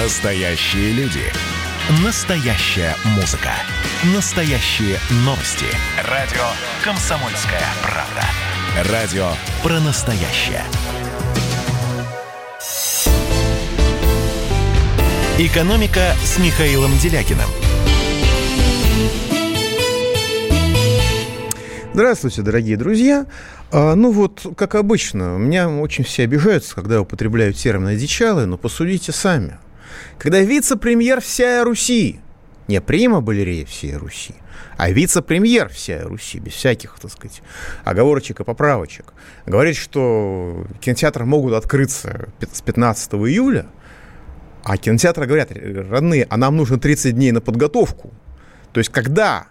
Настоящие люди. Настоящая музыка. Настоящие новости. Радио «Комсомольская правда». Радио про настоящее. «Экономика» с Михаилом Делякиным. Здравствуйте, дорогие друзья. А, ну вот, как обычно, меня очень все обижаются, когда употребляют термин «одичалый», но посудите сами. Когда вице-премьер всей Руси, не прима балерея всей Руси, а вице-премьер всей Руси, без всяких, так сказать, оговорочек и поправочек, говорит, что кинотеатры могут открыться с 15 июля, а кинотеатры говорят, родные, а нам нужно 30 дней на подготовку. То есть, когда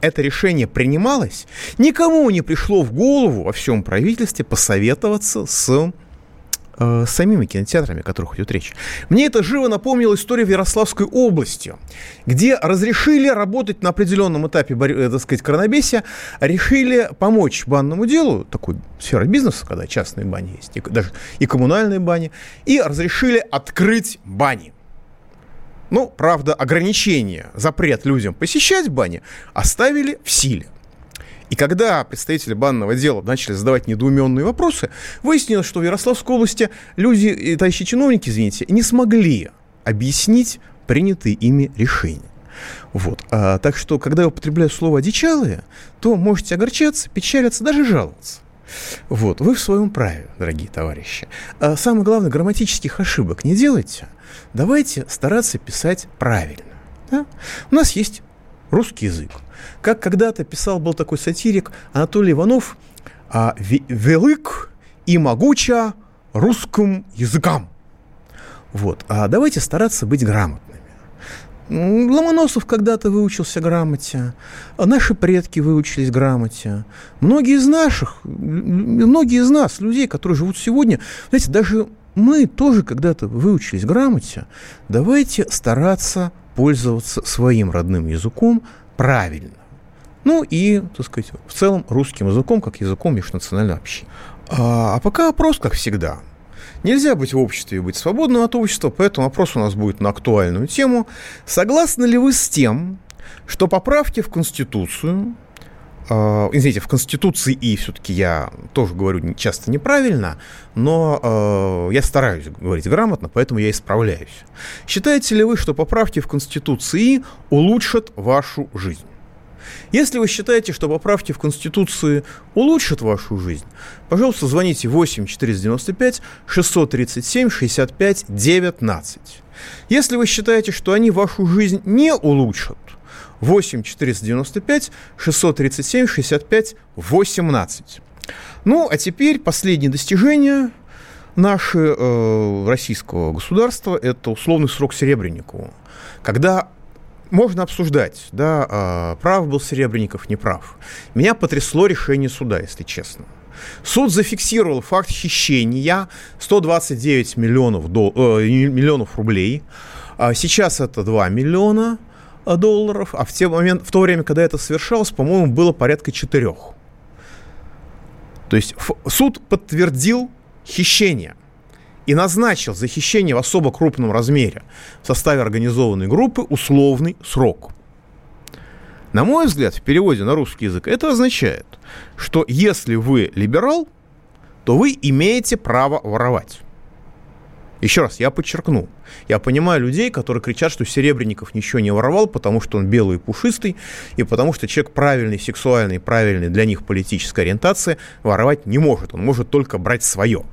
это решение принималось, никому не пришло в голову во всем правительстве посоветоваться с э, самими кинотеатрами, о которых идет речь. Мне это живо напомнило историю в Ярославской области, где разрешили работать на определенном этапе, э, так сказать, коронабесия, решили помочь банному делу, такой сфера бизнеса, когда частные бани есть, и, даже и коммунальные бани, и разрешили открыть бани. Ну, правда, ограничения, запрет людям посещать бани оставили в силе. И когда представители банного дела начали задавать недоуменные вопросы, выяснилось, что в Ярославской области люди, товарищи чиновники, извините, не смогли объяснить принятые ими решения. Вот. А, так что, когда я употребляю слово «одичалые», то можете огорчаться, печалиться, даже жаловаться. Вот. Вы в своем праве, дорогие товарищи. А самое главное, грамматических ошибок не делайте. Давайте стараться писать правильно. Да? У нас есть русский язык. Как когда-то писал был такой сатирик Анатолий Иванов, а, велик и могуча русским языкам. Вот. А давайте стараться быть грамотными. Ломоносов когда-то выучился грамоте, а наши предки выучились грамоте. Многие из наших, многие из нас, людей, которые живут сегодня, знаете, даже мы тоже когда-то выучились грамоте. Давайте стараться пользоваться своим родным языком правильно. Ну и, так сказать, в целом русским языком, как языком межнационального общения. А, а пока вопрос, как всегда. Нельзя быть в обществе и быть свободным от общества, поэтому вопрос у нас будет на актуальную тему. Согласны ли вы с тем, что поправки в Конституцию извините, в Конституции и все-таки я тоже говорю часто неправильно, но uh, я стараюсь говорить грамотно, поэтому я исправляюсь. Считаете ли вы, что поправки в Конституции улучшат вашу жизнь? Если вы считаете, что поправки в Конституции улучшат вашу жизнь, пожалуйста, звоните 8 495 637 65 19. Если вы считаете, что они вашу жизнь не улучшат, 8 495 637 65 18. Ну, а теперь последнее достижение наше э, российского государства – это условный срок Серебренникову, когда можно обсуждать, да, э, прав был Серебренников, не прав. Меня потрясло решение суда, если честно. Суд зафиксировал факт хищения 129 миллионов, дол- э, миллионов рублей. А сейчас это 2 миллиона – долларов, а в, те момент, в то время, когда это совершалось, по-моему, было порядка четырех. То есть суд подтвердил хищение и назначил за хищение в особо крупном размере в составе организованной группы условный срок. На мой взгляд, в переводе на русский язык это означает, что если вы либерал, то вы имеете право воровать. Еще раз, я подчеркну. Я понимаю людей, которые кричат, что Серебренников ничего не воровал, потому что он белый и пушистый, и потому что человек правильный, сексуальный, правильный для них политической ориентации воровать не может. Он может только брать свое.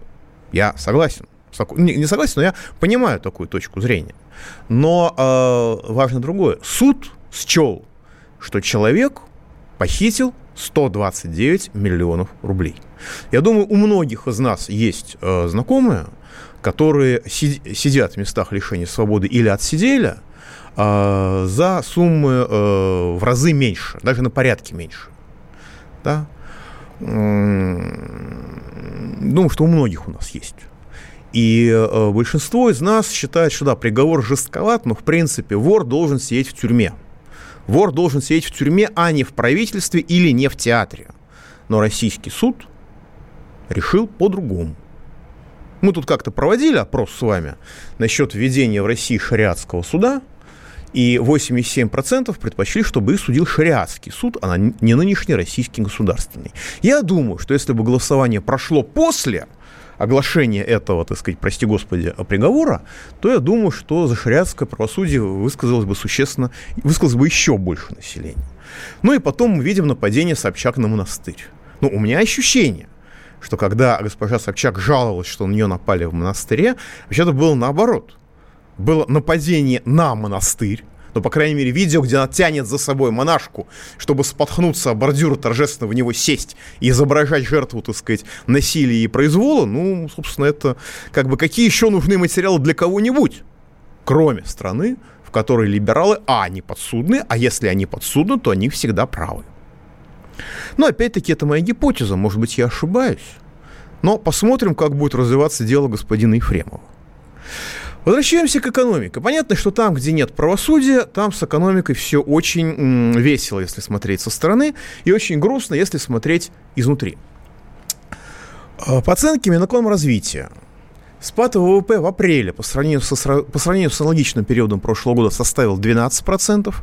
Я согласен. Не согласен, но я понимаю такую точку зрения. Но э, важно другое. Суд счел, что человек похитил 129 миллионов рублей. Я думаю, у многих из нас есть э, знакомые, которые сидят в местах лишения свободы или отсидели э, за суммы э, в разы меньше, даже на порядке меньше. Да? Думаю, что у многих у нас есть. И э, большинство из нас считает, что да, приговор жестковат, но в принципе вор должен сидеть в тюрьме. Вор должен сидеть в тюрьме, а не в правительстве или не в театре. Но российский суд решил по-другому. Мы тут как-то проводили опрос с вами насчет введения в России шариатского суда, и 87% предпочли, чтобы их судил шариатский суд, а не нынешний российский государственный. Я думаю, что если бы голосование прошло после оглашения этого, так сказать, прости господи, приговора, то я думаю, что за шариатское правосудие высказалось бы существенно, высказалось бы еще больше населения. Ну и потом мы видим нападение Собчак на монастырь. Ну, у меня ощущение, что когда госпожа Собчак жаловалась, что на нее напали в монастыре, вообще-то было наоборот. Было нападение на монастырь, ну, по крайней мере, видео, где она тянет за собой монашку, чтобы споткнуться о бордюр, торжественно в него сесть и изображать жертву, так сказать, насилия и произвола, ну, собственно, это как бы какие еще нужны материалы для кого-нибудь, кроме страны, в которой либералы, а, они подсудны, а если они подсудны, то они всегда правы. Но, опять-таки, это моя гипотеза, может быть, я ошибаюсь. Но посмотрим, как будет развиваться дело господина Ефремова. Возвращаемся к экономике. Понятно, что там, где нет правосудия, там с экономикой все очень весело, если смотреть со стороны, и очень грустно, если смотреть изнутри. А, по оценке Минэкономразвития, Спад ВВП в апреле по сравнению, со, по сравнению с аналогичным периодом прошлого года составил 12%,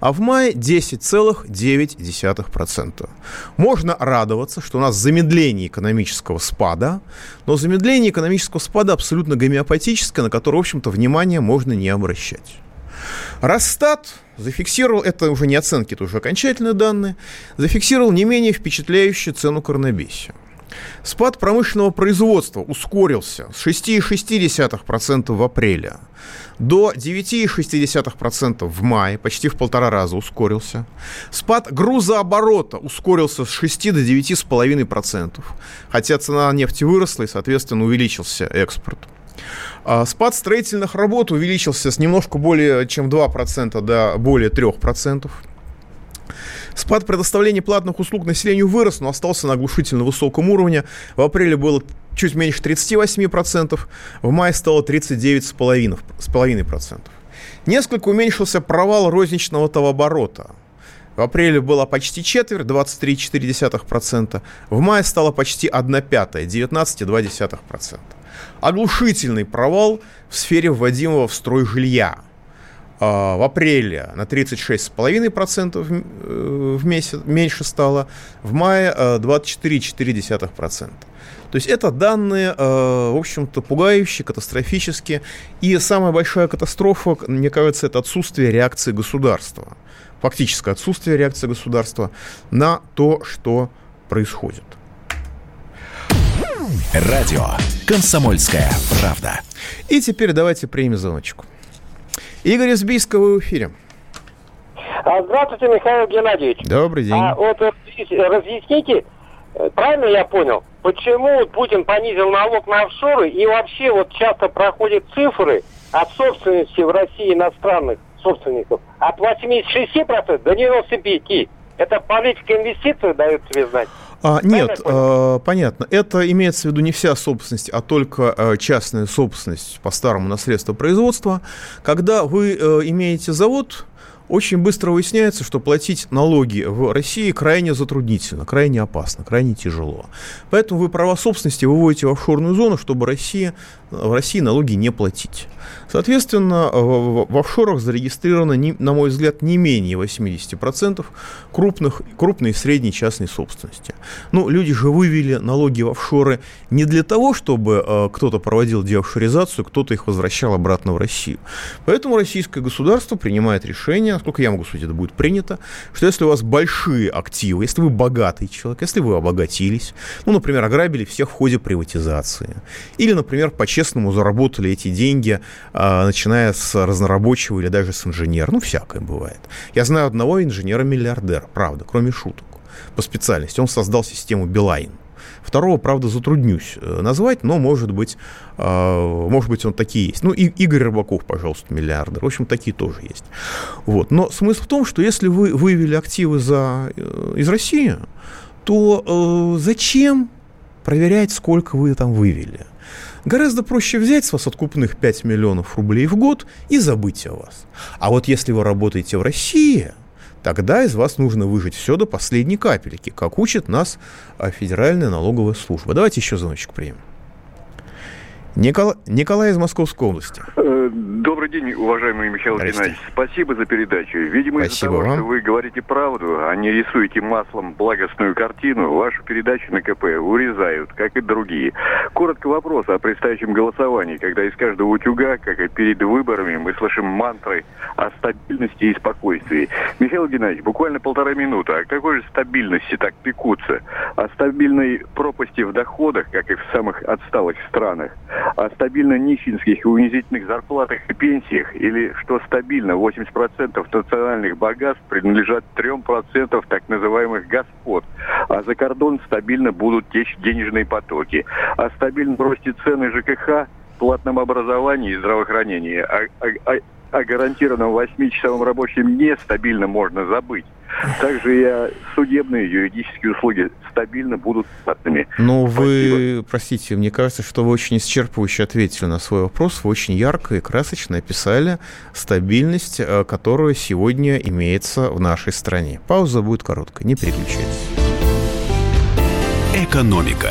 а в мае 10,9%. Можно радоваться, что у нас замедление экономического спада, но замедление экономического спада абсолютно гомеопатическое, на которое, в общем-то, внимание можно не обращать. Росстат зафиксировал, это уже не оценки, это уже окончательные данные, зафиксировал не менее впечатляющую цену коронабесия. Спад промышленного производства ускорился с 6,6% в апреле до 9,6% в мае, почти в полтора раза ускорился. Спад грузооборота ускорился с 6 до 9,5%, хотя цена нефти выросла и, соответственно, увеличился экспорт. А спад строительных работ увеличился с немножко более чем 2% до более 3%. Спад предоставления платных услуг населению вырос, но остался на оглушительно высоком уровне. В апреле было чуть меньше 38%, в мае стало 39,5%. Несколько уменьшился провал розничного товарооборота. В апреле было почти четверть, 23,4%. В мае стало почти 1 пятая, 19,2%. Оглушительный провал в сфере вводимого в строй жилья – в апреле на 36,5% э, в месяц меньше стало, в мае 24,4%. Э, То есть это данные, э, в общем-то, пугающие, катастрофические. И самая большая катастрофа, мне кажется, это отсутствие реакции государства. Фактическое отсутствие реакции государства на то, что происходит. Радио «Комсомольская правда». И теперь давайте примем звоночку. Игорь из Бийска, в эфире. А, здравствуйте, Михаил Геннадьевич. Добрый день. А вот разъясните, э, правильно я понял, почему Путин понизил налог на офшоры и вообще вот часто проходят цифры от собственности в России иностранных собственников от 86% до 95%. Это политика инвестиций дает себе знать? А, нет, э, понятно. Это имеется в виду не вся собственность, а только э, частная собственность по старому наследству производства. Когда вы э, имеете завод, очень быстро выясняется, что платить налоги в России крайне затруднительно, крайне опасно, крайне тяжело. Поэтому вы права собственности выводите в офшорную зону, чтобы Россия, в России налоги не платить. Соответственно, в офшорах зарегистрировано, на мой взгляд, не менее 80% крупных, крупной и средней частной собственности. Ну, люди же вывели налоги в офшоры не для того, чтобы э, кто-то проводил деофшоризацию, кто-то их возвращал обратно в Россию. Поэтому российское государство принимает решение, насколько я могу судить, это будет принято, что если у вас большие активы, если вы богатый человек, если вы обогатились, ну, например, ограбили всех в ходе приватизации, или, например, по-честному заработали эти деньги а, начиная с разнорабочего или даже с инженера. Ну, всякое бывает. Я знаю одного инженера-миллиардера, правда, кроме шуток, по специальности. Он создал систему Билайн. Второго, правда, затруднюсь э, назвать, но, может быть, а, может быть, он такие есть. Ну, и Игорь Рыбаков, пожалуйста, миллиардер. В общем, такие тоже есть. Вот. Но смысл в том, что если вы вывели активы за, э, из России, то э, зачем проверять, сколько вы там вывели? Гораздо проще взять с вас откупных 5 миллионов рублей в год и забыть о вас. А вот если вы работаете в России, тогда из вас нужно выжить все до последней капельки, как учит нас а, Федеральная налоговая служба. Давайте еще звоночек примем. Никол... Николай из Московской области. Э, добрый день, уважаемый Михаил Геннадьевич. Спасибо за передачу. Видимо, из-за того, вам. что вы говорите правду, а не рисуете маслом благостную картину, вашу передачу на КП урезают, как и другие. Коротко вопрос о предстоящем голосовании, когда из каждого утюга, как и перед выборами, мы слышим мантры о стабильности и спокойствии. Михаил Геннадьевич, буквально полтора минуты. О какой же стабильности так пекутся? О стабильной пропасти в доходах, как и в самых отсталых странах? О стабильно нищенских и унизительных зарплатах и пенсиях, или что стабильно 80% национальных богатств принадлежат 3% так называемых господ, а за кордон стабильно будут течь денежные потоки. О стабильном росте цены ЖКХ, платном образовании и здравоохранении, о, о, о, гарантированном 8-часовом рабочем дне стабильно можно забыть. Также и судебные юридические услуги стабильно будут платными. Ну, вы, простите, мне кажется, что вы очень исчерпывающе ответили на свой вопрос. Вы очень ярко и красочно описали стабильность, э, которая сегодня имеется в нашей стране. Пауза будет короткая, не переключайтесь. Экономика.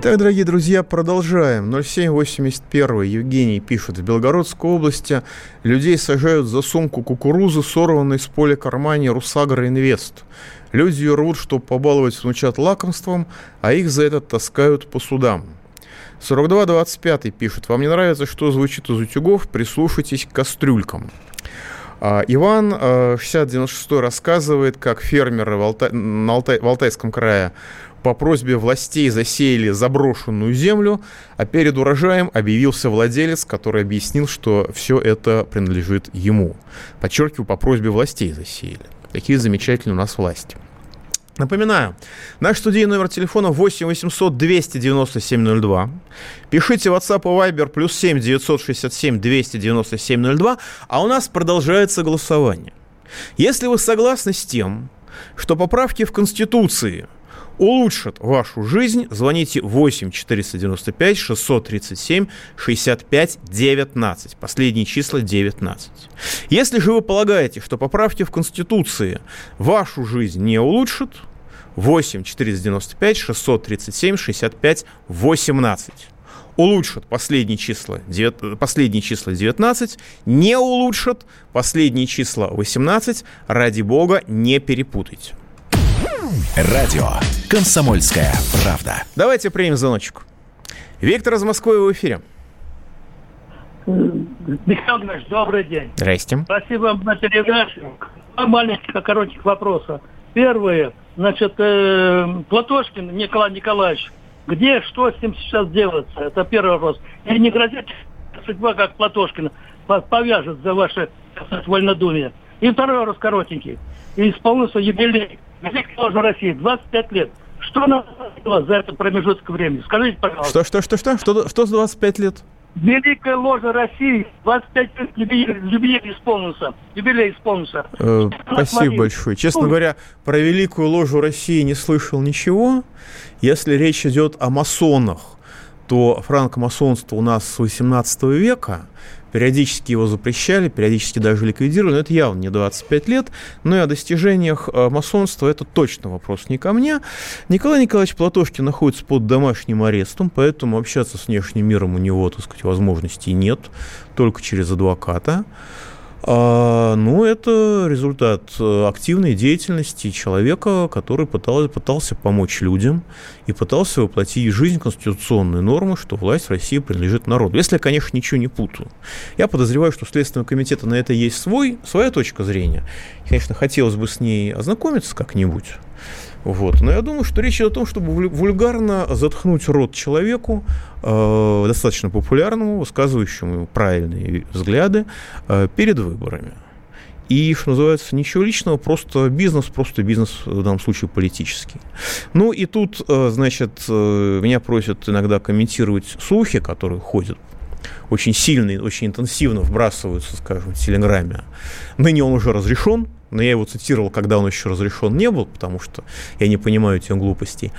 Итак, дорогие друзья, продолжаем. 0781 Евгений пишет. В Белгородской области людей сажают за сумку кукурузы, сорванной с поля кармани Русагра Инвест. Люди ее рвут, чтобы побаловать внучат лакомством, а их за это таскают по судам. 4225 пишет. Вам не нравится, что звучит из утюгов? Прислушайтесь к кастрюлькам. А, Иван 6096 а, рассказывает, как фермеры в, Алтай, на Алтай, в Алтайском крае по просьбе властей засеяли заброшенную землю, а перед урожаем объявился владелец, который объяснил, что все это принадлежит ему. Подчеркиваю, по просьбе властей засеяли. Такие замечательные у нас власти. Напоминаю, наш студийный номер телефона 8 800 297 02. Пишите WhatsApp и Viber плюс 7 967 297 02, а у нас продолжается голосование. Если вы согласны с тем, что поправки в Конституции – улучшат вашу жизнь, звоните 8 495 637 65 19. Последние числа 19. Если же вы полагаете, что поправки в Конституции вашу жизнь не улучшат, 8 495 637 65 18 улучшат последние числа, 9, последние числа 19, не улучшат последние числа 18, ради бога, не перепутайте. Радио «Комсомольская правда». Давайте примем звоночек. Виктор из Москвы в эфире. Михаил Ильич, добрый день. Здрасте. Спасибо вам за передачу. Два маленьких, коротких вопроса. Первое, значит, э, Платошкин Николай Николаевич, где, что с ним сейчас делается? Это первый вопрос. И не грозит судьба, как Платошкин, повяжет за ваше вольнодумие. И второй вопрос коротенький. И исполнился юбилей Великой Ложи России, 25 лет. Что нам за этот промежуток времени? Скажите, пожалуйста. Что, что, что, что? Что, что за 25 лет? Великая ложа России, 25 лет юбилей исполнился. Юбилей исполнился. Э, спасибо большое. Честно говоря, про Великую ложу России не слышал ничего. Если речь идет о масонах, то франкомасонство у нас с 18 века – Периодически его запрещали, периодически даже ликвидировали, но это явно не 25 лет. Но и о достижениях э, масонства это точно вопрос не ко мне. Николай Николаевич Платошкин находится под домашним арестом, поэтому общаться с внешним миром у него, так сказать, возможностей нет, только через адвоката. А, ну, это результат э, активной деятельности человека, который пытался, пытался помочь людям и пытался воплотить в жизнь конституционные нормы, что власть в России принадлежит народу. Если я, конечно, ничего не путаю. Я подозреваю, что у Следственного комитета на это есть свой, своя точка зрения. Конечно, хотелось бы с ней ознакомиться как-нибудь. Вот. Но я думаю, что речь идет о том, чтобы вульгарно заткнуть рот человеку, э, достаточно популярному, высказывающему правильные взгляды э, перед выборами. И, что называется, ничего личного, просто бизнес, просто бизнес в данном случае политический. Ну и тут, э, значит, э, меня просят иногда комментировать слухи, которые ходят очень сильно и очень интенсивно вбрасываются, скажем, в Телеграме. Ныне он уже разрешен, но я его цитировал, когда он еще разрешен не был, потому что я не понимаю этих глупостей.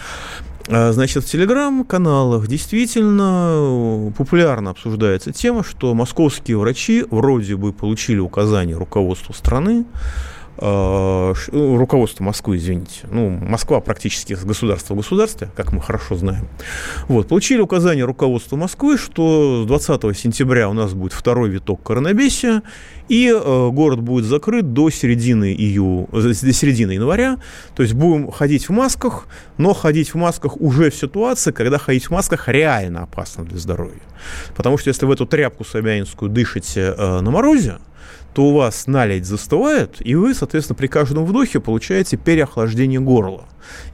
А, значит, в телеграм-каналах действительно популярно обсуждается тема, что московские врачи вроде бы получили указание руководства страны Э, руководство Москвы, извините, ну, Москва практически государство в государстве, как мы хорошо знаем, вот, получили указание руководства Москвы, что с 20 сентября у нас будет второй виток коронабесия, и э, город будет закрыт до середины, ию, до середины января, то есть будем ходить в масках, но ходить в масках уже в ситуации, когда ходить в масках реально опасно для здоровья. Потому что если в эту тряпку собянинскую дышите э, на морозе, то у вас наледь застывает, и вы, соответственно, при каждом вдохе получаете переохлаждение горла.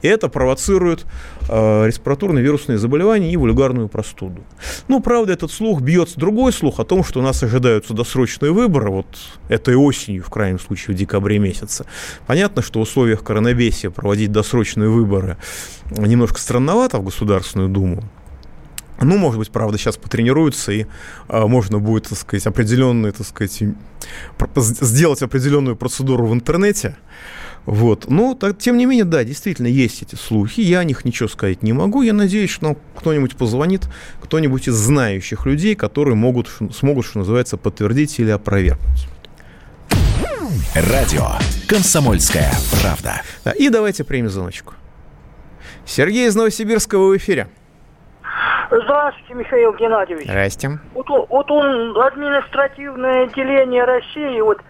И это провоцирует э, респираторные вирусные заболевания и вульгарную простуду. Ну, правда, этот слух бьется другой слух о том, что у нас ожидаются досрочные выборы, вот этой осенью, в крайнем случае, в декабре месяце. Понятно, что в условиях коронабесия проводить досрочные выборы немножко странновато в Государственную Думу. Ну, может быть, правда, сейчас потренируются, и э, можно будет, так сказать, определенные, так сказать, сделать определенную процедуру в интернете. Вот. Но, так, тем не менее, да, действительно, есть эти слухи. Я о них ничего сказать не могу. Я надеюсь, что нам кто-нибудь позвонит, кто-нибудь из знающих людей, которые могут, смогут, что называется, подтвердить или опровергнуть. Радио «Комсомольская правда». Да, и давайте примем звоночку. Сергей из Новосибирского в эфире. Здравствуйте, Михаил Геннадьевич. Здрасте. Вот, вот он, административное деление России, вот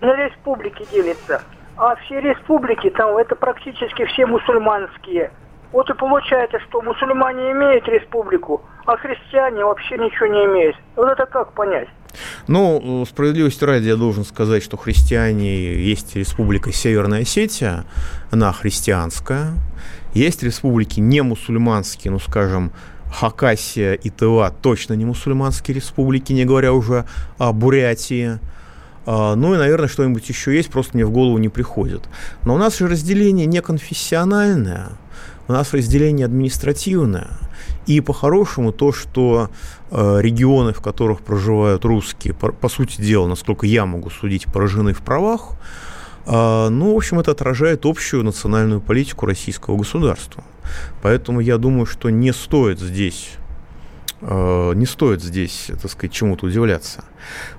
на республики делится. А все республики, там, это практически все мусульманские. Вот и получается, что мусульмане имеют республику, а христиане вообще ничего не имеют. Вот это как понять? Ну, справедливости ради я должен сказать, что христиане есть республика Северная Осетия, она христианская. Есть республики не мусульманские, ну, скажем, Хакасия и Тыва точно не мусульманские республики, не говоря уже о Бурятии. А, ну и, наверное, что-нибудь еще есть, просто мне в голову не приходит. Но у нас же разделение не конфессиональное, у нас разделение административное. И по-хорошему то, что э, регионы, в которых проживают русские, по, сути дела, насколько я могу судить, поражены в правах, э, ну, в общем, это отражает общую национальную политику российского государства. Поэтому я думаю, что не стоит здесь э, не стоит здесь, так сказать, чему-то удивляться.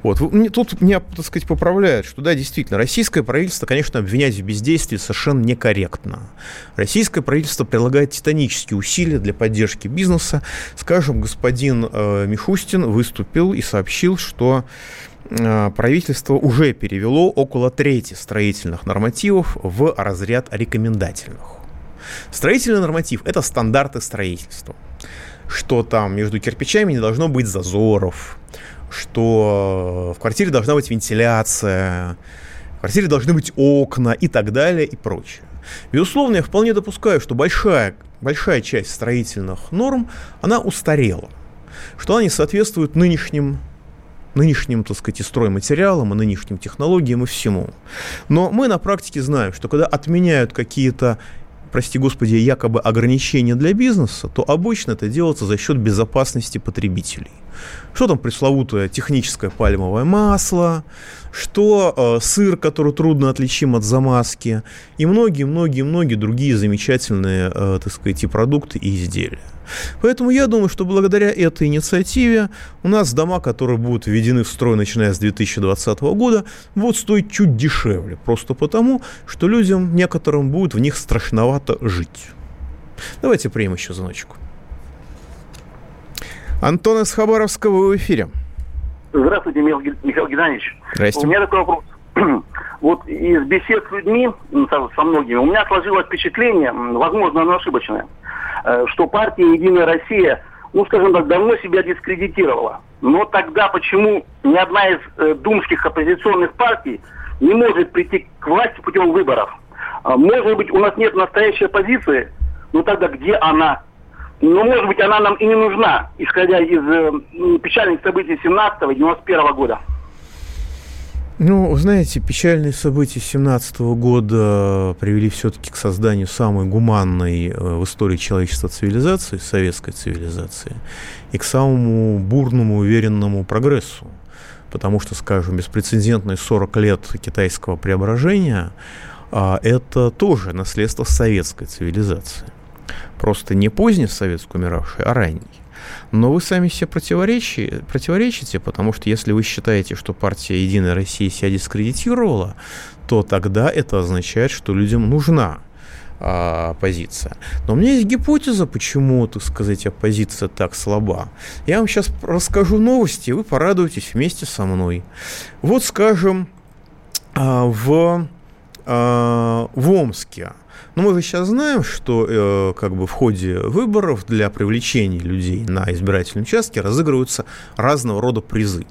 Вот. Тут меня, так сказать, поправляют, что да, действительно, российское правительство, конечно, обвинять в бездействии совершенно некорректно. Российское правительство прилагает титанические усилия для поддержки бизнеса. Скажем, господин э, Мишустин выступил и сообщил, что э, правительство уже перевело около трети строительных нормативов в разряд рекомендательных. Строительный норматив – это стандарты строительства. Что там между кирпичами не должно быть зазоров, что в квартире должна быть вентиляция, в квартире должны быть окна и так далее и прочее. Безусловно, я вполне допускаю, что большая, большая часть строительных норм, она устарела, что она не соответствует нынешним нынешним, так сказать, и стройматериалам, и нынешним технологиям, и всему. Но мы на практике знаем, что когда отменяют какие-то прости господи, якобы ограничения для бизнеса, то обычно это делается за счет безопасности потребителей. Что там пресловутое техническое пальмовое масло, что э, сыр, который трудно отличим от замазки, и многие-многие-многие другие замечательные, э, так сказать, и продукты и изделия. Поэтому я думаю, что благодаря этой инициативе у нас дома, которые будут введены в строй, начиная с 2020 года, будут стоить чуть дешевле. Просто потому, что людям некоторым будет в них страшновато жить. Давайте примем еще звоночку. Антон из Хабаровского в эфире. Здравствуйте, Михаил Геннадьевич. Здрасте. У меня такой вопрос. Вот из бесед с людьми, со, со многими, у меня сложилось впечатление, возможно, оно ошибочное, э, что партия «Единая Россия», ну, скажем так, давно себя дискредитировала. Но тогда почему ни одна из э, думских оппозиционных партий не может прийти к власти путем выборов? А, может быть, у нас нет настоящей оппозиции, но тогда где она? Но, может быть, она нам и не нужна, исходя из э, печальных событий 17 и 91 года. Ну, знаете, печальные события 17 года привели все-таки к созданию самой гуманной э, в истории человечества цивилизации, советской цивилизации, и к самому бурному, уверенному прогрессу. Потому что, скажем, беспрецедентные 40 лет китайского преображения а, – это тоже наследство советской цивилизации. Просто не поздней советской умиравшей, а ранней. Но вы сами себе противоречите, противоречите, потому что если вы считаете, что партия «Единая Россия» себя дискредитировала, то тогда это означает, что людям нужна а, оппозиция. Но у меня есть гипотеза, почему, так сказать, оппозиция так слаба. Я вам сейчас расскажу новости, и вы порадуетесь вместе со мной. Вот, скажем, а, в, а, в Омске – но мы же сейчас знаем, что э, как бы в ходе выборов для привлечения людей на избирательном участке разыгрываются разного рода призы.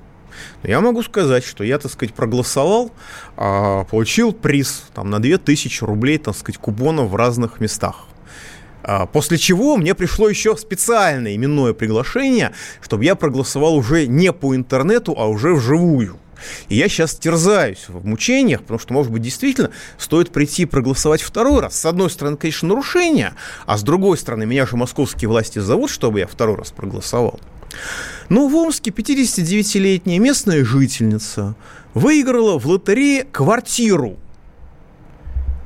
Я могу сказать, что я, так сказать, проголосовал, э, получил приз там, на 2000 рублей, так сказать, купонов в разных местах. А, после чего мне пришло еще специальное именное приглашение, чтобы я проголосовал уже не по интернету, а уже вживую. И я сейчас терзаюсь в мучениях, потому что, может быть, действительно стоит прийти и проголосовать второй раз. С одной стороны, конечно, нарушение, а с другой стороны, меня же московские власти зовут, чтобы я второй раз проголосовал. Ну, в Омске 59-летняя местная жительница выиграла в лотерее квартиру.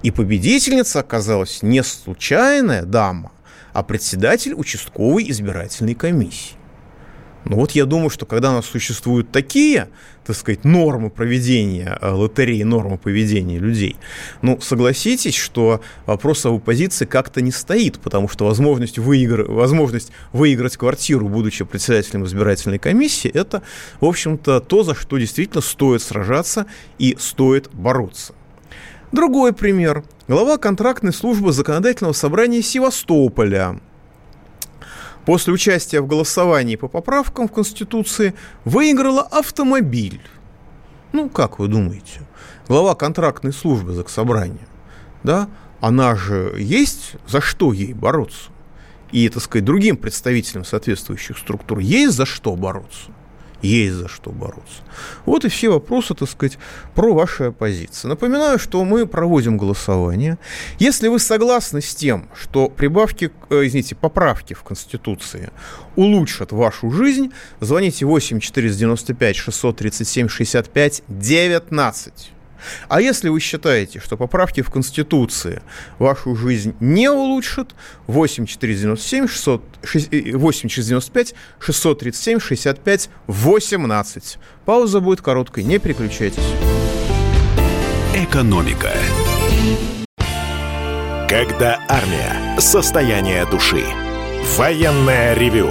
И победительница оказалась не случайная дама, а председатель участковой избирательной комиссии. Ну вот я думаю, что когда у нас существуют такие, так сказать, нормы проведения э, лотереи, нормы поведения людей, ну, согласитесь, что вопрос об оппозиции как-то не стоит, потому что возможность, выигр... возможность выиграть квартиру, будучи председателем избирательной комиссии, это, в общем-то, то, за что действительно стоит сражаться и стоит бороться. Другой пример. Глава контрактной службы законодательного собрания Севастополя после участия в голосовании по поправкам в Конституции выиграла автомобиль. Ну, как вы думаете? Глава контрактной службы Заксобрания, да, она же есть за что ей бороться. И, так сказать, другим представителям соответствующих структур есть за что бороться есть за что бороться. Вот и все вопросы, так сказать, про ваши оппозиции. Напоминаю, что мы проводим голосование. Если вы согласны с тем, что прибавки, э, извините, поправки в Конституции улучшат вашу жизнь, звоните 8 495 637 65 19. А если вы считаете, что поправки в Конституции вашу жизнь не улучшат, 8 497 600, 8 495 637 65 18. Пауза будет короткой, не переключайтесь. Экономика. Когда армия. Состояние души. Военное ревю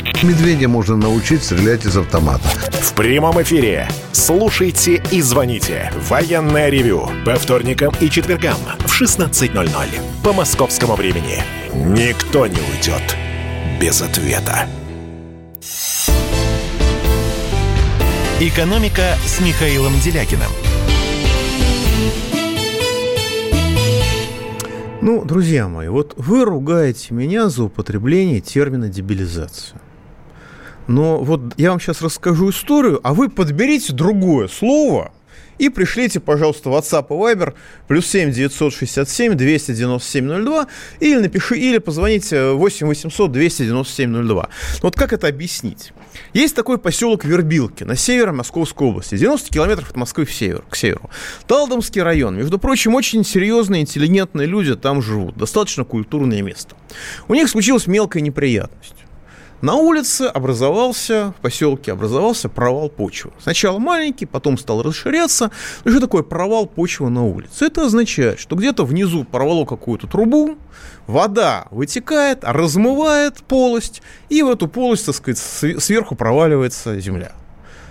Медведя можно научить стрелять из автомата. В прямом эфире. Слушайте и звоните. Военное ревю. По вторникам и четвергам в 16.00. По московскому времени. Никто не уйдет без ответа. «Экономика» с Михаилом Делякиным. Ну, друзья мои, вот вы ругаете меня за употребление термина дебилизация. Но вот я вам сейчас расскажу историю, а вы подберите другое слово и пришлите, пожалуйста, WhatsApp и Viber плюс 7 967 297 02 или напиши, или позвоните 8 800 297 02. Вот как это объяснить? Есть такой поселок Вербилки на севере Московской области, 90 километров от Москвы в север, к северу. Талдомский район. Между прочим, очень серьезные, интеллигентные люди там живут. Достаточно культурное место. У них случилась мелкая неприятность. На улице образовался, в поселке образовался провал почвы. Сначала маленький, потом стал расширяться. Что такое провал почвы на улице? Это означает, что где-то внизу порвало какую-то трубу, вода вытекает, размывает полость, и в эту полость, так сказать, сверху проваливается земля.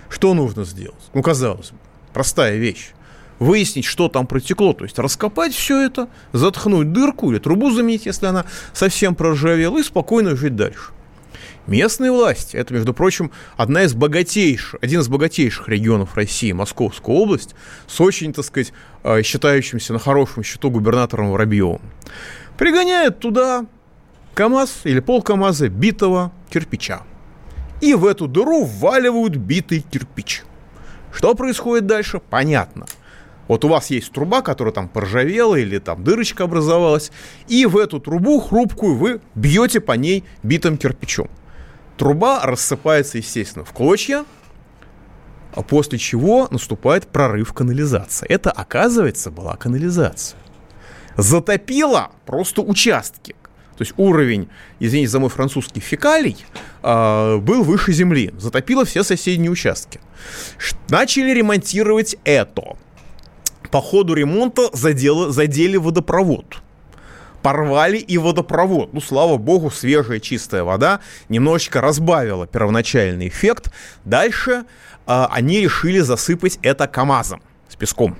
Что нужно сделать? Ну, казалось бы, простая вещь выяснить, что там протекло, то есть раскопать все это, заткнуть дырку или трубу заменить, если она совсем проржавела, и спокойно жить дальше. Местные власти, это, между прочим, одна из богатейших, один из богатейших регионов России, Московская область, с очень, так сказать, э, считающимся на хорошем счету губернатором Воробьевым, пригоняют туда КАМАЗ или пол КАМАЗа битого кирпича. И в эту дыру вваливают битый кирпич. Что происходит дальше? Понятно. Вот у вас есть труба, которая там поржавела или там дырочка образовалась, и в эту трубу хрупкую вы бьете по ней битым кирпичом. Труба рассыпается, естественно, в клочья, а после чего наступает прорыв канализации. Это, оказывается, была канализация. Затопило просто участки. То есть уровень, извините за мой французский, фекалий э, был выше земли. Затопило все соседние участки. Начали ремонтировать это. По ходу ремонта задело, задели водопровод порвали и водопровод. Ну, слава богу, свежая чистая вода немножечко разбавила первоначальный эффект. Дальше э, они решили засыпать это КАМАЗом с песком.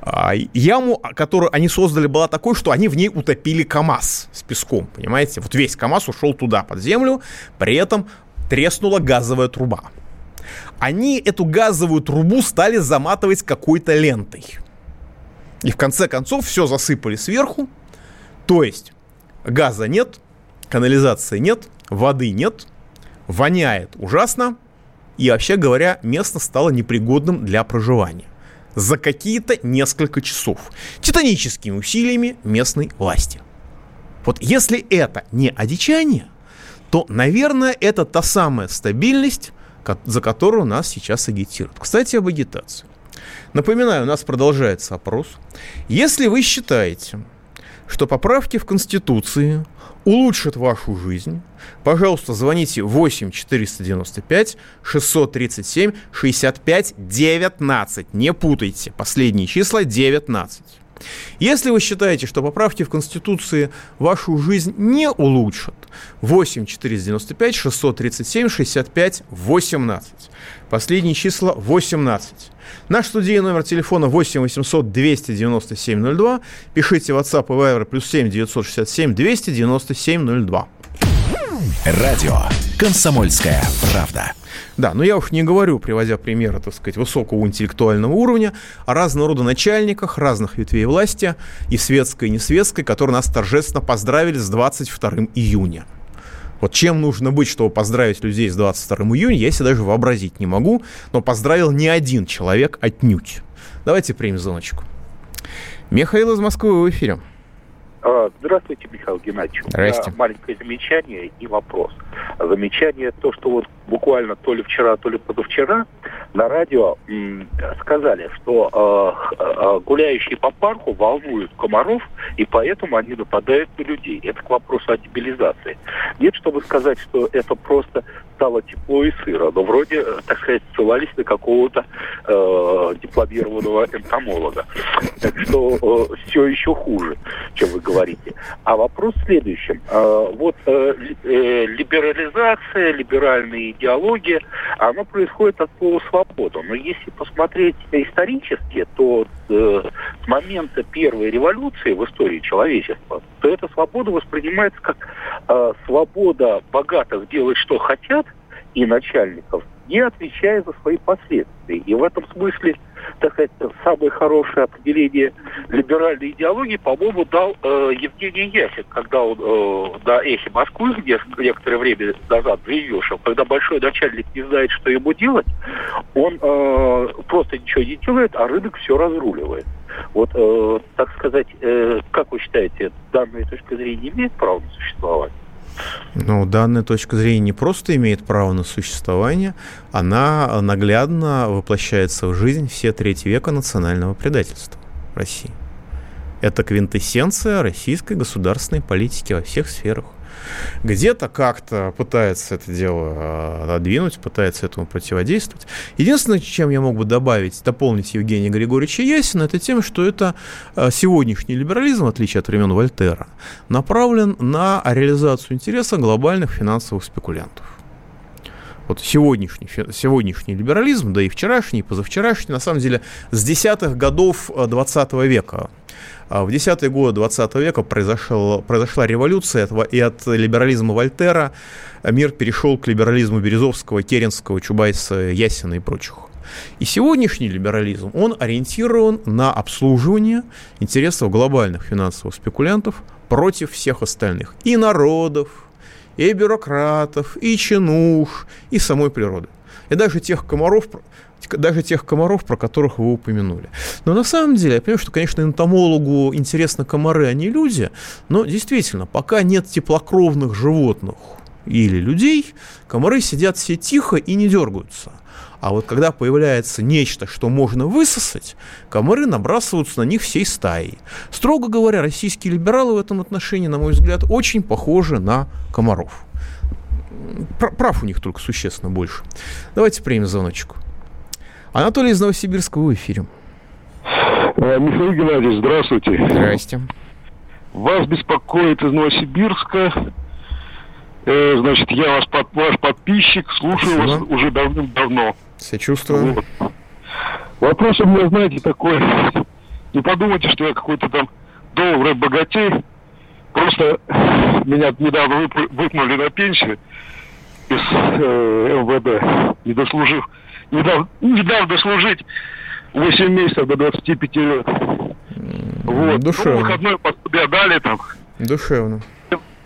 А, яму, которую они создали, была такой, что они в ней утопили КАМАЗ с песком, понимаете? Вот весь КАМАЗ ушел туда, под землю, при этом треснула газовая труба. Они эту газовую трубу стали заматывать какой-то лентой. И в конце концов все засыпали сверху, то есть газа нет, канализации нет, воды нет, воняет ужасно, и вообще говоря, место стало непригодным для проживания. За какие-то несколько часов. Титаническими усилиями местной власти. Вот если это не одичание, то, наверное, это та самая стабильность, за которую нас сейчас агитируют. Кстати, об агитации. Напоминаю, у нас продолжается опрос. Если вы считаете, что поправки в Конституции улучшат вашу жизнь, пожалуйста, звоните 8 495 637 65 19. Не путайте. Последние числа 19. Если вы считаете, что поправки в Конституции вашу жизнь не улучшат, 8 495 637 65 18. Последние числа 18. Наш студийный номер телефона 8 800 297 02. Пишите WhatsApp и Viber плюс 7 967 297 02. Радио «Комсомольская правда». Да, но я уж не говорю, приводя примеры, так сказать, высокого интеллектуального уровня, о разного рода начальниках разных ветвей власти, и светской, и несветской, которые нас торжественно поздравили с 22 июня. Вот чем нужно быть, чтобы поздравить людей с 22 июня, я себе даже вообразить не могу, но поздравил не один человек отнюдь. Давайте примем звоночку. Михаил из Москвы в эфире. А, здравствуйте, Михаил Геннадьевич. Здрасте. Маленькое замечание и вопрос. Замечание то, что вот буквально то ли вчера, то ли позавчера на радио м, сказали, что э, э, гуляющие по парку волнуют комаров, и поэтому они нападают на людей. Это к вопросу о дебилизации. Нет, чтобы сказать, что это просто стало тепло и сыро, но вроде, э, так сказать, ссылались на какого-то э, дипломированного энтомолога. Так что э, все еще хуже, чем вы говорите. А вопрос в следующем. Э, вот э, э, либерализация, либеральная идеология, она происходит от слова свобода. Но если посмотреть исторически, то э, с момента первой революции в истории человечества, то эта свобода воспринимается как э, свобода богатых делать что хотят, и начальников не отвечая за свои последствия. И в этом смысле, так сказать, самое хорошее определение либеральной идеологии, по-моему, дал э, Евгений Ясин, когда он э, на эхе Москвы некоторое время назад заявил, что когда большой начальник не знает, что ему делать, он э, просто ничего не делает, а рынок все разруливает. Вот, э, так сказать, э, как вы считаете, данная точка зрения имеет право на существование? Ну, данная точка зрения не просто имеет право на существование, она наглядно воплощается в жизнь все треть века национального предательства России. Это квинтэссенция российской государственной политики во всех сферах где-то как-то пытается это дело отодвинуть, пытается этому противодействовать. Единственное, чем я мог бы добавить, дополнить Евгения Григорьевича Ясина, это тем, что это а, сегодняшний либерализм, в отличие от времен Вольтера, направлен на реализацию интереса глобальных финансовых спекулянтов вот сегодняшний, сегодняшний либерализм, да и вчерашний, и позавчерашний, на самом деле, с десятых годов 20 а, века а в десятые годы 20 века произошел, произошла революция, и от либерализма Вольтера мир перешел к либерализму Березовского, Керенского, Чубайса, Ясина и прочих. И сегодняшний либерализм, он ориентирован на обслуживание интересов глобальных финансовых спекулянтов против всех остальных. И народов, и бюрократов, и чинуш, и самой природы. И даже тех комаров, даже тех комаров, про которых вы упомянули. Но на самом деле, я понимаю, что, конечно, энтомологу интересны комары, а не люди, но действительно, пока нет теплокровных животных или людей, комары сидят все тихо и не дергаются. А вот когда появляется нечто, что можно высосать, комары набрасываются на них всей стаей. Строго говоря, российские либералы в этом отношении, на мой взгляд, очень похожи на комаров. Прав у них только существенно больше. Давайте примем звоночек. Анатолий из Новосибирска, в эфире. Э, Михаил Геннадьевич, здравствуйте. Здрасте. Вас беспокоит из Новосибирска. Э, значит, я ваш, под, ваш подписчик, слушаю Спасибо. вас уже давным-давно. Сочувствую. Вот. Вопрос у меня, знаете, такой. Не подумайте, что я какой-то там добрый богатей. Просто меня недавно выпнули на пенсию из э, МВД, не дослужив не дал, не дал дослужить 8 месяцев до 25 лет. Вот. Душевно. Ну, выходной дали там. Душевно.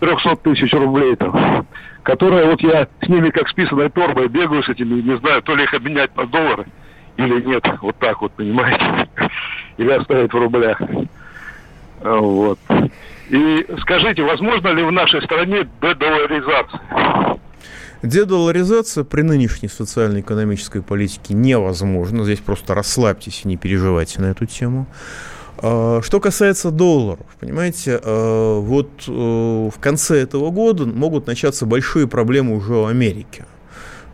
300 тысяч рублей там. Которые вот я с ними как с писаной торбой бегаю с этими, не знаю, то ли их обменять на доллары или нет. Вот так вот, понимаете. Или оставить в рублях. Вот. И скажите, возможно ли в нашей стране дедоларизация? Дедоларизация при нынешней социально-экономической политике невозможна. Здесь просто расслабьтесь и не переживайте на эту тему. А, что касается долларов, понимаете, а, вот э, в конце этого года могут начаться большие проблемы уже в Америке.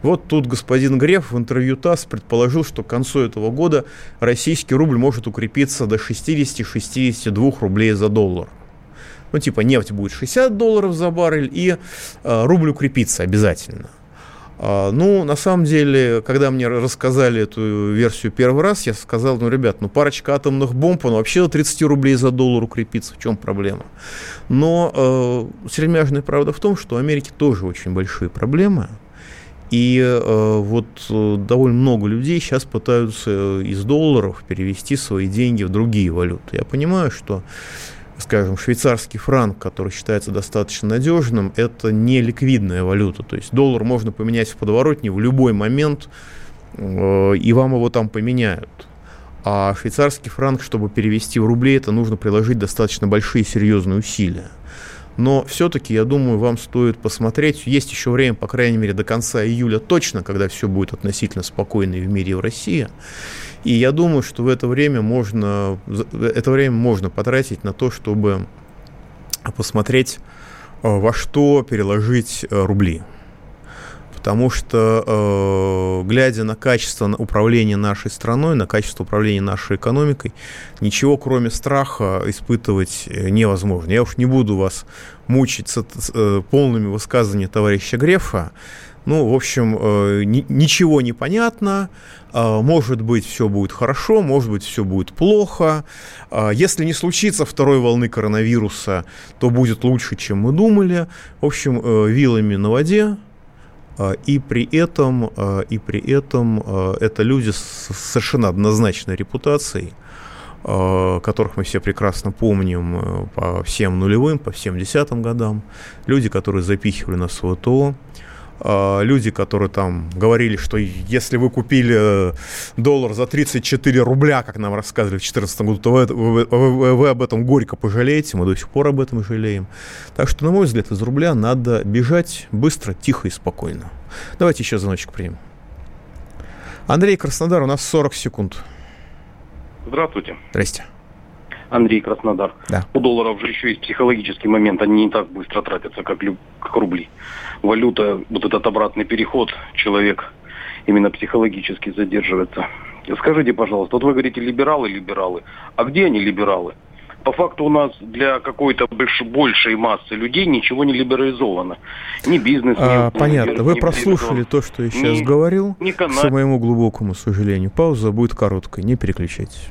Вот тут господин Греф в интервью ТАСС предположил, что к концу этого года российский рубль может укрепиться до 60-62 рублей за доллар ну, типа, нефть будет 60 долларов за баррель, и э, рубль укрепится обязательно. А, ну, на самом деле, когда мне рассказали эту версию первый раз, я сказал, ну, ребят, ну, парочка атомных бомб, он вообще до 30 рублей за доллар укрепится, в чем проблема? Но э, сермяжная правда в том, что у Америки тоже очень большие проблемы, и э, вот э, довольно много людей сейчас пытаются из долларов перевести свои деньги в другие валюты. Я понимаю, что скажем, швейцарский франк, который считается достаточно надежным, это не ликвидная валюта. То есть доллар можно поменять в подворотне в любой момент, э, и вам его там поменяют. А швейцарский франк, чтобы перевести в рубли, это нужно приложить достаточно большие серьезные усилия. Но все-таки, я думаю, вам стоит посмотреть. Есть еще время, по крайней мере, до конца июля точно, когда все будет относительно спокойно и в мире, и в России. И я думаю, что в это время можно, это время можно потратить на то, чтобы посмотреть, э, во что переложить э, рубли. Потому что, э, глядя на качество управления нашей страной, на качество управления нашей экономикой, ничего кроме страха испытывать невозможно. Я уж не буду вас мучить с, полными высказываниями товарища Грефа. Ну, в общем, э, ничего не понятно. Э, может быть, все будет хорошо, может быть, все будет плохо. Э, если не случится второй волны коронавируса, то будет лучше, чем мы думали. В общем, вилами на воде. и при этом, и при этом это люди с совершенно однозначной репутацией, которых мы все прекрасно помним по всем нулевым, по всем десятым годам, люди, которые запихивали нас в ВТО, люди, которые там говорили, что если вы купили э, доллар за 34 рубля, как нам рассказывали в 2014 году, то вы, вы, вы, вы об этом горько пожалеете, мы до сих пор об этом жалеем. Так что, на мой взгляд, из рубля надо бежать быстро, тихо и спокойно. Давайте еще звоночек примем. Андрей Краснодар, у нас 40 секунд. Здравствуйте. Здрасте. Андрей Краснодар. Да. У долларов же еще есть психологический момент, они не так быстро тратятся, как, как рубли. Валюта, вот этот обратный переход, человек именно психологически задерживается. Скажите, пожалуйста, вот вы говорите либералы, либералы. А где они либералы? По факту у нас для какой-то больш, большей массы людей ничего не либерализовано. Ни бизнес, а, ни... Понятно. Вы ни прослушали то, что я сейчас ни, говорил. Ни К моему глубокому сожалению. Пауза будет короткой. Не переключайтесь.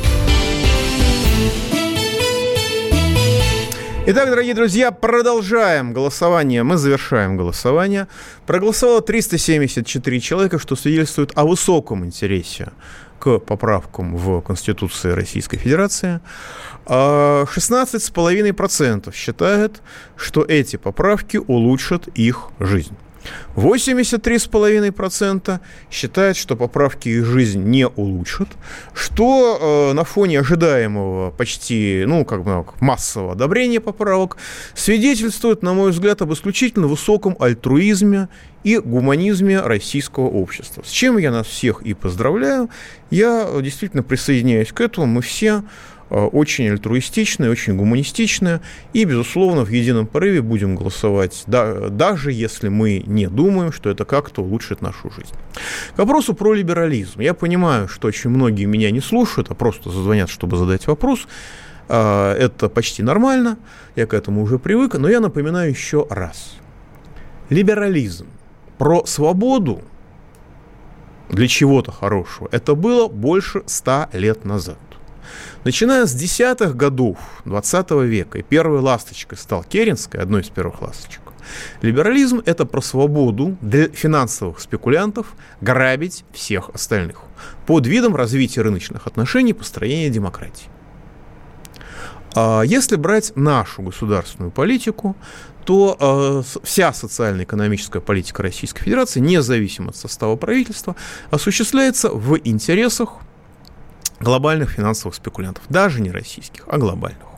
Итак, дорогие друзья, продолжаем голосование. Мы завершаем голосование. Проголосовало 374 человека, что свидетельствует о высоком интересе к поправкам в Конституции Российской Федерации. 16,5% а считают, что эти поправки улучшат их жизнь. 83,5% считают, что поправки их жизнь не улучшат, что э, на фоне ожидаемого почти, ну, как бы массового одобрения поправок свидетельствует, на мой взгляд, об исключительно высоком альтруизме и гуманизме российского общества. С чем я нас всех и поздравляю. Я действительно присоединяюсь к этому. Мы все очень альтруистичная, очень гуманистичная, и, безусловно, в едином порыве будем голосовать, да, даже если мы не думаем, что это как-то улучшит нашу жизнь. К вопросу про либерализм. Я понимаю, что очень многие меня не слушают, а просто зазвонят, чтобы задать вопрос. Э, это почти нормально, я к этому уже привык, но я напоминаю еще раз. Либерализм про свободу для чего-то хорошего, это было больше ста лет назад. Начиная с десятых годов 20 века, и первой ласточкой стал Керенская, одной из первых ласточек, либерализм – это про свободу для финансовых спекулянтов грабить всех остальных под видом развития рыночных отношений, построения демократии. А если брать нашу государственную политику, то э, вся социально-экономическая политика Российской Федерации, независимо от состава правительства, осуществляется в интересах глобальных финансовых спекулянтов, даже не российских, а глобальных.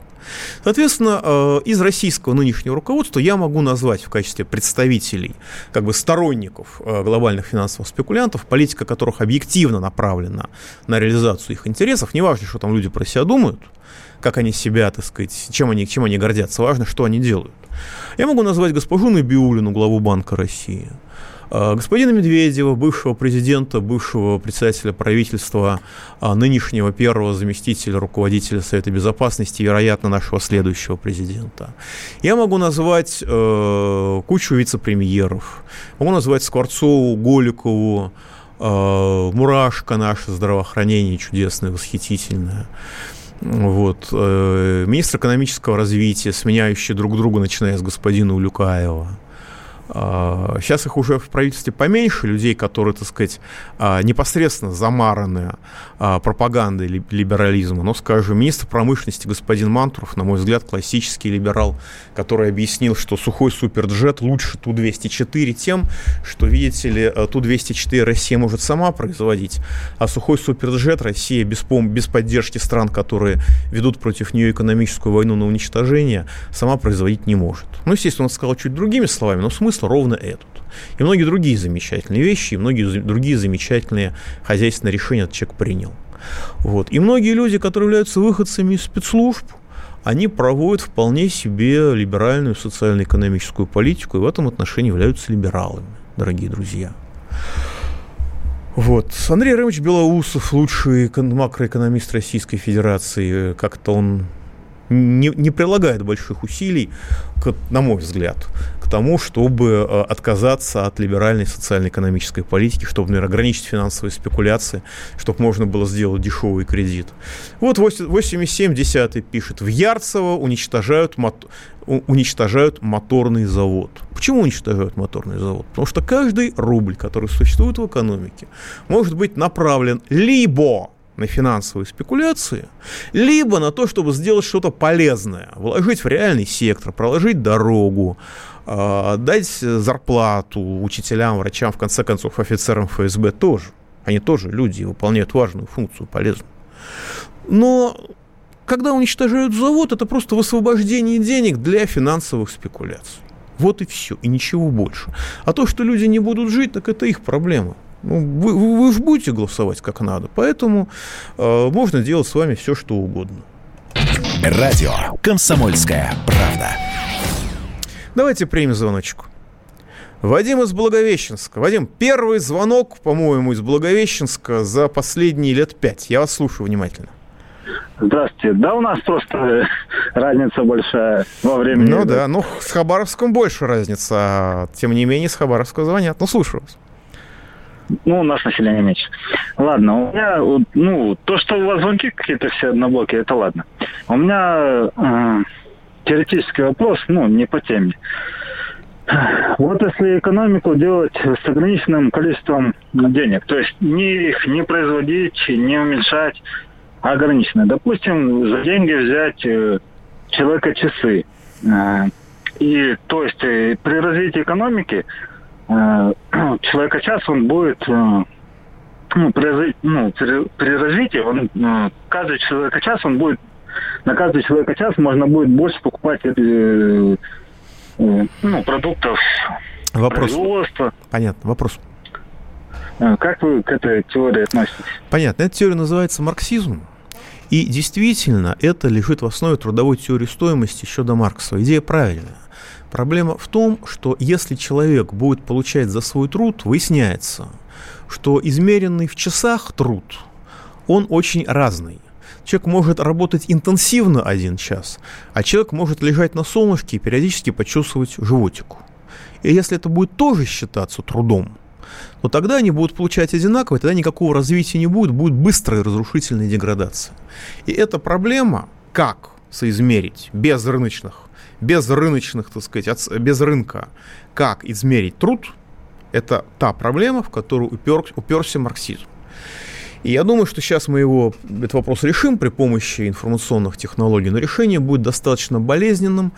Соответственно, э, из российского нынешнего руководства я могу назвать в качестве представителей, как бы сторонников э, глобальных финансовых спекулянтов, политика которых объективно направлена на реализацию их интересов. Не важно, что там люди про себя думают, как они себя, так сказать, чем они, чем они гордятся, важно, что они делают. Я могу назвать госпожу Набиулину, главу Банка России, господина Медведева, бывшего президента, бывшего председателя правительства, а, нынешнего первого заместителя руководителя Совета Безопасности, вероятно, нашего следующего президента. Я могу назвать э, кучу вице-премьеров, могу назвать Скворцову, Голикову, э, Мурашко наше здравоохранение чудесное, восхитительное. Вот. Э, министр экономического развития, сменяющие друг друга, начиная с господина Улюкаева. Сейчас а, их уже в правительстве поменьше, людей, которые, так сказать, а, непосредственно замараны а, пропагандой либерализма. Но, скажем, министр промышленности господин Мантуров, на мой взгляд, классический либерал, который объяснил, что сухой суперджет лучше Ту-204 тем, что, видите ли, Ту-204 Россия может сама производить, а сухой суперджет Россия без, пом- без поддержки стран, которые ведут против нее экономическую войну на уничтожение, сама производить не может. Ну, естественно, он сказал чуть другими словами, но смысл ровно этот. И многие другие замечательные вещи, и многие другие замечательные хозяйственные решения этот человек принял. Вот. И многие люди, которые являются выходцами из спецслужб, они проводят вполне себе либеральную социально-экономическую политику и в этом отношении являются либералами, дорогие друзья. Вот. Андрей Ремович Белоусов, лучший макроэкономист Российской Федерации, как-то он не, не прилагает больших усилий, к, на мой взгляд, к тому, чтобы э, отказаться от либеральной социально-экономической политики, чтобы, например, ограничить финансовые спекуляции, чтобы можно было сделать дешевый кредит. Вот 8,7 пишет, в Ярцево уничтожают, мото, уничтожают моторный завод. Почему уничтожают моторный завод? Потому что каждый рубль, который существует в экономике, может быть направлен либо на финансовые спекуляции, либо на то, чтобы сделать что-то полезное, вложить в реальный сектор, проложить дорогу, а, дать зарплату учителям, врачам, в конце концов, офицерам ФСБ тоже. Они тоже люди и выполняют важную функцию, полезную. Но когда уничтожают завод, это просто высвобождение денег для финансовых спекуляций. Вот и все, и ничего больше. А то, что люди не будут жить, так это их проблема. Ну, вы, вы же будете голосовать как надо, поэтому э, можно делать с вами все, что угодно. Радио «Комсомольская правда». Давайте примем звоночку. Вадим из Благовещенска. Вадим, первый звонок, по-моему, из Благовещенска за последние лет пять. Я вас слушаю внимательно. Здравствуйте. Да у нас просто разница большая во времени. Ну да, ну с Хабаровском больше разница. А тем не менее, с Хабаровска звонят. Ну, слушаю вас. Ну, у нас население меньше. Ладно, у меня, ну, то, что у вас звонки какие-то все однобокие, это ладно. У меня э, теоретический вопрос, ну, не по теме. Вот если экономику делать с ограниченным количеством денег, то есть не их не производить, не уменьшать, а ограниченно. Допустим, за деньги взять э, человека часы. Э, и то есть э, при развитии экономики человека час он будет э, ну, при, ну, при, при развитии, он, э, каждый человека час он будет, на каждый человека час можно будет больше покупать э, э, ну, продуктов Вопрос. производства. Понятно, вопрос. Как вы к этой теории относитесь? Понятно. Эта теория называется марксизм. И действительно, это лежит в основе трудовой теории стоимости еще до Маркса. Идея правильная. Проблема в том, что если человек будет получать за свой труд, выясняется, что измеренный в часах труд, он очень разный. Человек может работать интенсивно один час, а человек может лежать на солнышке и периодически почувствовать животику. И если это будет тоже считаться трудом, то тогда они будут получать одинаково, тогда никакого развития не будет, будет быстрая разрушительная деградация. И эта проблема, как соизмерить без рыночных без рыночных, так сказать, без рынка, как измерить труд, это та проблема, в которую упер, уперся марксизм. И я думаю, что сейчас мы его, этот вопрос решим при помощи информационных технологий, но решение будет достаточно болезненным,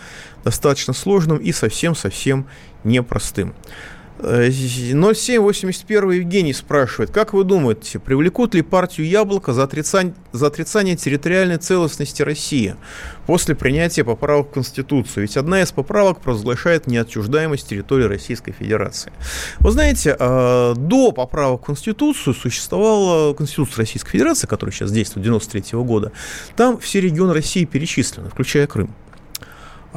достаточно сложным и совсем-совсем непростым. 0781 Евгений спрашивает, как вы думаете, привлекут ли партию «Яблоко» за отрицание, за отрицание территориальной целостности России после принятия поправок в Конституцию? Ведь одна из поправок провозглашает неотчуждаемость территории Российской Федерации. Вы знаете, а, до поправок в Конституцию существовала Конституция Российской Федерации, которая сейчас действует 93 года. Там все регионы России перечислены, включая Крым.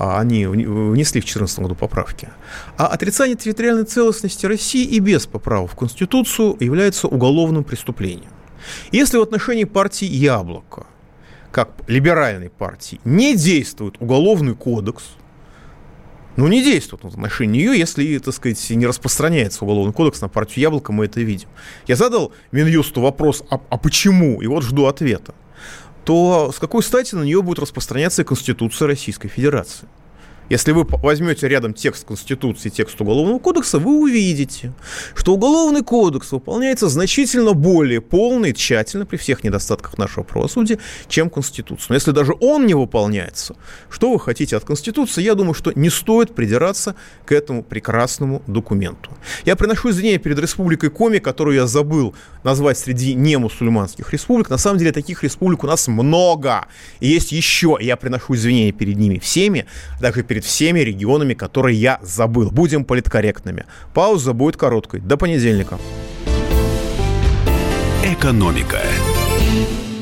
А они внесли в 2014 году поправки. А отрицание территориальной целостности России и без поправок в Конституцию является уголовным преступлением. Если в отношении партии «Яблоко», как либеральной партии, не действует уголовный кодекс, ну, не действует в отношении нее, если, так сказать, не распространяется уголовный кодекс на партию «Яблоко», мы это видим. Я задал Минюсту вопрос, а, а почему, и вот жду ответа то с какой стати на нее будет распространяться и Конституция Российской Федерации? Если вы возьмете рядом текст Конституции текст Уголовного кодекса, вы увидите, что Уголовный кодекс выполняется значительно более полно и тщательно при всех недостатках нашего правосудия, чем Конституция. Но если даже он не выполняется, что вы хотите от Конституции, я думаю, что не стоит придираться к этому прекрасному документу. Я приношу извинения перед Республикой Коми, которую я забыл назвать среди немусульманских республик. На самом деле таких республик у нас много. И есть еще, я приношу извинения перед ними всеми, также перед перед всеми регионами, которые я забыл. Будем политкорректными. Пауза будет короткой. До понедельника. Экономика.